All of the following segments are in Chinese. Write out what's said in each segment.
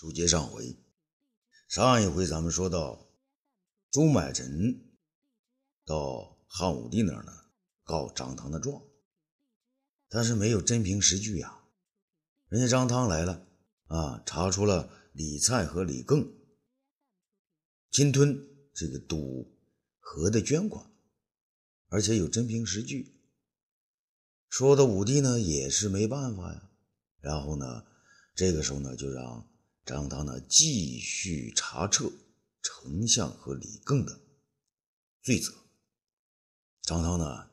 书接上回，上一回咱们说到，朱买臣到汉武帝那儿呢告张汤的状，但是没有真凭实据呀。人家张汤来了啊，查出了李蔡和李更侵吞这个赌河的捐款，而且有真凭实据。说的武帝呢也是没办法呀，然后呢，这个时候呢就让。张汤呢，继续查彻丞相和李艮的罪责。张汤呢，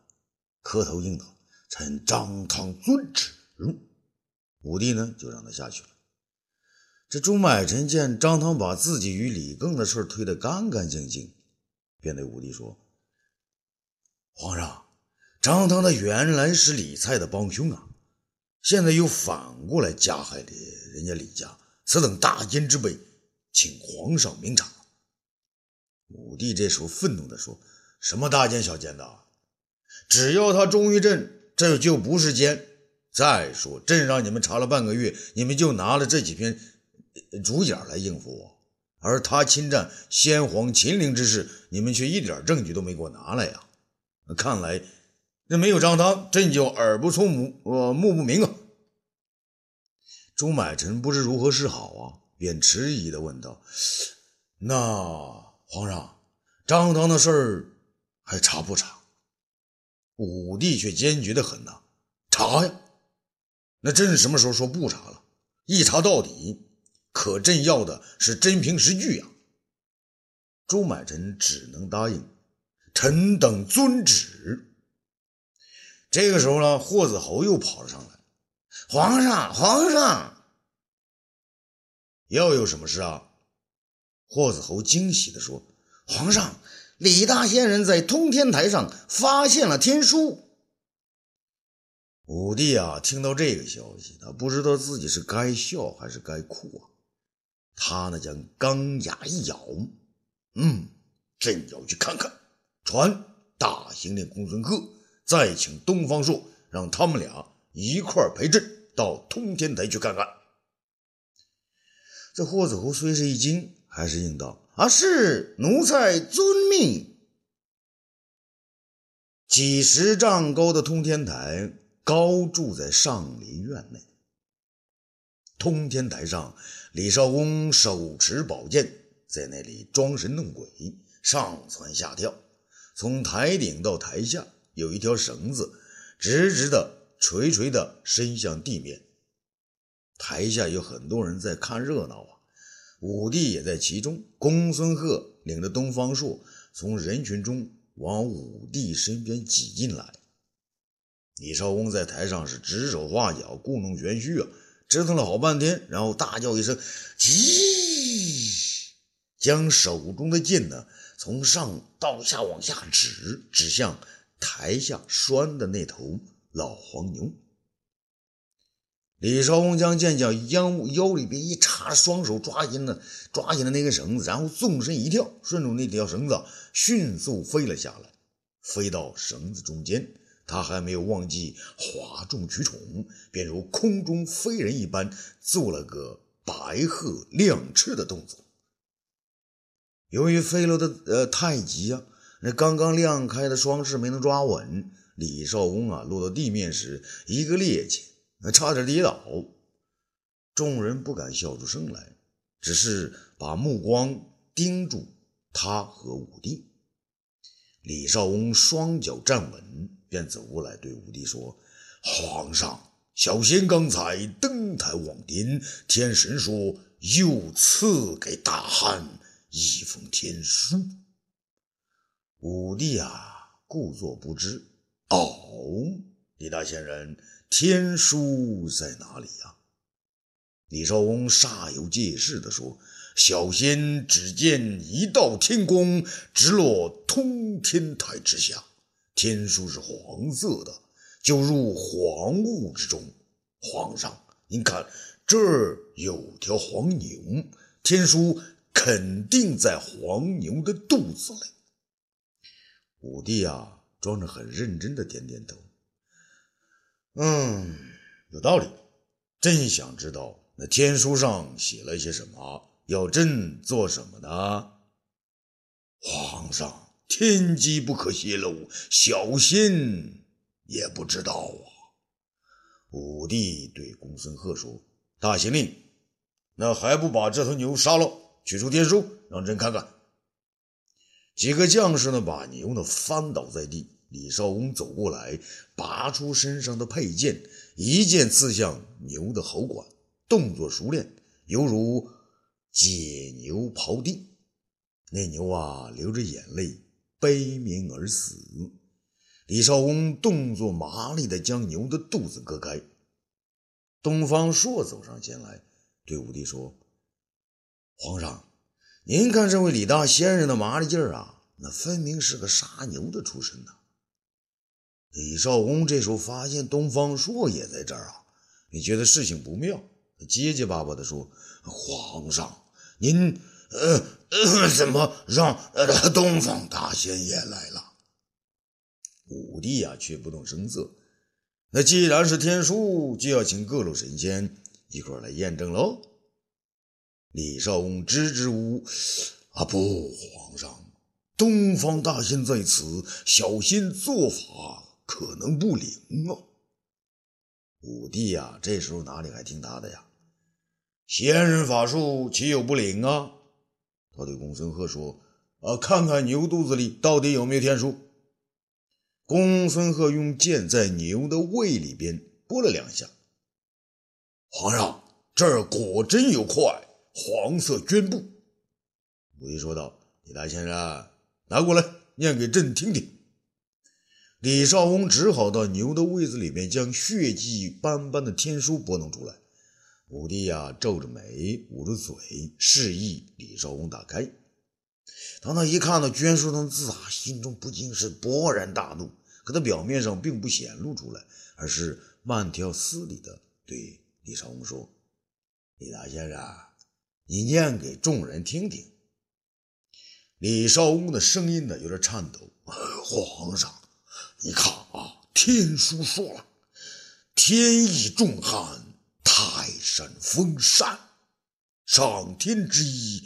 磕头应道：“臣张汤遵旨。”武帝呢，就让他下去了。这朱买臣见张汤把自己与李艮的事推得干干净净，便对武帝说：“皇上，张汤他原来是李蔡的帮凶啊，现在又反过来加害了人家李家。”此等大奸之辈，请皇上明察。武帝这时候愤怒地说：“什么大奸小奸的？只要他忠于朕，这就不是奸。再说，朕让你们查了半个月，你们就拿了这几篇竹简来应付我；而他侵占先皇秦陵之事，你们却一点证据都没给我拿来呀！看来，那没有张汤，朕就耳不聪目呃目不明啊！”朱买臣不知如何是好啊，便迟疑的问道：“那皇上，张汤的事儿还查不查？”武帝却坚决的很呐：“查呀！那朕什么时候说不查了？一查到底，可朕要的是真凭实据呀！”朱买臣只能答应：“臣等遵旨。”这个时候呢，霍子侯又跑了上来。皇上，皇上，又有什么事啊？霍子侯惊喜地说：“皇上，李大仙人在通天台上发现了天书。”武帝啊，听到这个消息，他不知道自己是该笑还是该哭啊。他呢，将钢牙一咬，嗯，朕要去看看。传大行令公孙贺，再请东方朔，让他们俩一块陪朕。到通天台去看看。这霍子侯虽是一惊，还是应道：“啊，是奴才遵命。”几十丈高的通天台高筑在上林院内。通天台上，李少恭手持宝剑，在那里装神弄鬼，上蹿下跳。从台顶到台下，有一条绳子，直直的。垂垂的伸向地面，台下有很多人在看热闹啊。武帝也在其中。公孙贺领着东方朔从人群中往武帝身边挤进来。李少翁在台上是指手画脚，故弄玄虚啊，折腾了好半天，然后大叫一声“急”，将手中的剑呢从上到下往下指，指向台下拴的那头。老黄牛，李少峰将剑将腰腰里边一插，双手抓紧了抓紧了那根绳子，然后纵身一跳，顺着那条绳子迅速飞了下来，飞到绳子中间。他还没有忘记哗众取宠，便如空中飞人一般，做了个白鹤亮翅的动作。由于飞落的呃太急啊，那刚刚亮开的双翅没能抓稳。李少翁啊，落到地面时一个趔趄，差点跌倒。众人不敢笑出声来，只是把目光盯住他和武帝。李少翁双脚站稳，便走过来对武帝说：“皇上，小仙刚才登台望天，天神说又赐给大汉一封天书。”武帝啊，故作不知。哦，李大仙人，天书在哪里呀？李少翁煞有介事地说：“小仙只见一道天光直落通天台之下，天书是黄色的，就入黄雾之中。皇上，您看这儿有条黄牛，天书肯定在黄牛的肚子里。”武帝啊！装着很认真的点点头，嗯，有道理。真想知道那天书上写了些什么？要朕做什么呢？皇上，天机不可泄露，小心也不知道啊。武帝对公孙贺说：“大县令，那还不把这头牛杀了，取出天书，让朕看看。”几个将士呢，把牛呢翻倒在地。李少翁走过来，拔出身上的佩剑，一剑刺向牛的喉管，动作熟练，犹如解牛刨地。那牛啊，流着眼泪，悲鸣而死。李少翁动作麻利地将牛的肚子割开。东方朔走上前来，对武帝说：“皇上，您看这位李大仙人的麻利劲儿啊，那分明是个杀牛的出身呐。”李少翁这时候发现东方朔也在这儿啊，你觉得事情不妙，结结巴巴地说：“皇上，您呃呃怎么让呃东方大仙也来了？”武帝呀却不动声色。那既然是天书，就要请各路神仙一块来验证喽。李少翁支支吾吾：“啊不，皇上，东方大仙在此，小心做法。”可能不灵啊！武帝呀，这时候哪里还听他的呀？仙人法术岂有不灵啊？他对公孙贺说：“啊，看看牛肚子里到底有没有天书。”公孙贺用剑在牛的胃里边拨了两下。皇上，这儿果真有块黄色绢布。武帝说道：“李大先生，拿过来，念给朕听听。”李少翁只好到牛的胃子里面，将血迹斑斑的天书拨弄出来。武帝呀，皱着眉，捂着嘴，示意李少翁打开。当他一看到绢书上的字啊，心中不禁是勃然大怒。可他表面上并不显露出来，而是慢条斯理的对李少翁说：“李大先生，你念给众人听听。”李少翁的声音呢，有点颤抖：“皇上。”你看啊，天书说了，天意重旱，泰山封禅，上天之意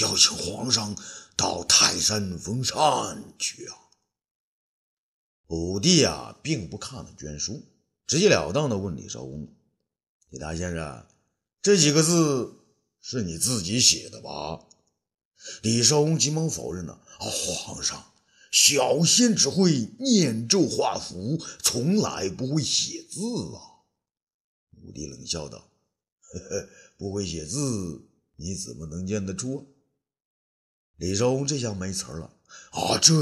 要请皇上到泰山封禅去啊。武帝啊，并不看那绢书，直截了当的问李少翁：“李大先生，这几个字是你自己写的吧？”李少翁急忙否认了：“，皇上。”小仙只会念咒画符，从来不会写字啊！武帝冷笑道：“呵呵，不会写字，你怎么能念得出？”李少翁这下没词了啊！这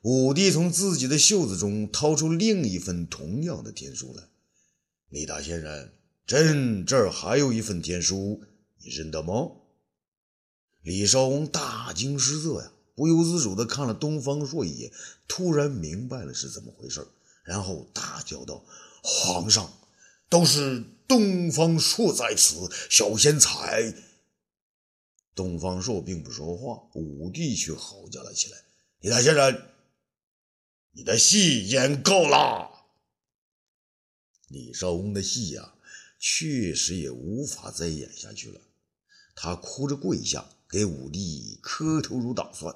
武帝从自己的袖子中掏出另一份同样的天书来。李大仙人，朕这儿还有一份天书，你认得吗？李少翁大惊失色呀！不由自主地看了东方朔一眼，突然明白了是怎么回事，然后大叫道：“皇上，都是东方朔在此，小仙才……”东方朔并不说话，武帝却吼叫了起来：“李大仙人，你的戏演够了！”李少翁的戏呀，确实也无法再演下去了，他哭着跪下，给武帝磕头如捣蒜。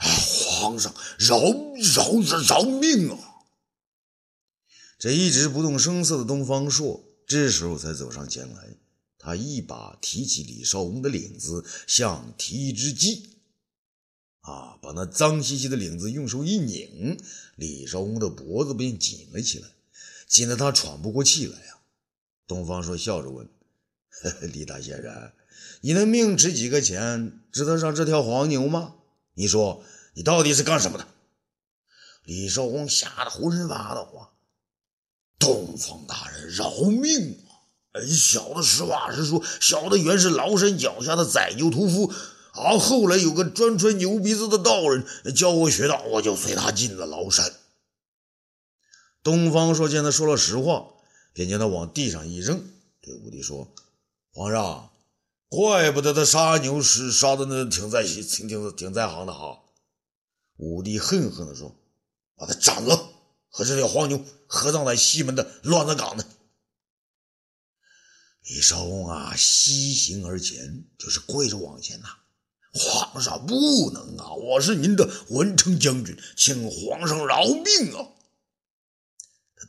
皇上，饶饶饶命啊！这一直不动声色的东方朔，这时候才走上前来。他一把提起李少翁的领子，像提一只鸡，啊，把那脏兮兮的领子用手一拧，李少翁的脖子便紧了起来，紧得他喘不过气来呀。东方朔笑着问：“呵 呵李大仙人，你的命值几个钱？值得上这条黄牛吗？”你说你到底是干什么的？李少翁吓得浑身发抖啊！东方大人饶命啊！小的实话实说，小的原是崂山脚下的宰牛屠夫啊。后来有个专吹牛鼻子的道人教我学道，我就随他进了崂山。东方朔见他说了实话，便将他往地上一扔，对武帝说：“皇上。”怪不得他杀牛时杀的那挺在行挺挺挺在行的哈！武帝恨恨地说：“把他斩了，和这条黄牛合葬在西门的乱葬岗呢。”李少翁啊，西行而前，就是跪着往前呐。皇上不能啊！我是您的文成将军，请皇上饶命啊！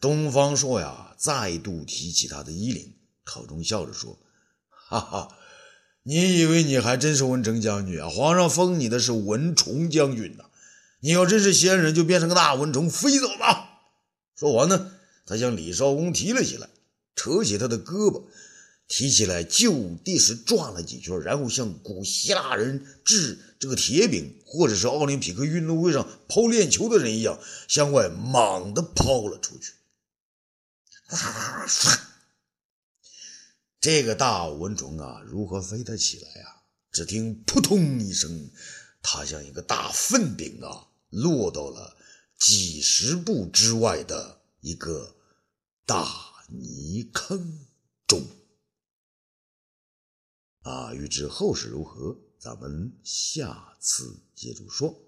东方朔呀，再度提起他的衣领，口中笑着说：“哈哈，你以为你还真是文成将军啊？皇上封你的是文崇将军呐！你要真是仙人，就变成个大蚊虫飞走吧。”说完呢，他向李少公提了起来，扯起他的胳膊。提起来就地是转了几圈，然后像古希腊人掷这个铁饼，或者是奥林匹克运动会上抛链球的人一样，向外猛地抛了出去。这个大蚊虫啊，如何飞得起来呀？只听扑通一声，它像一个大粪饼啊，落到了几十步之外的一个大泥坑中。啊，欲知后事如何，咱们下次接着说。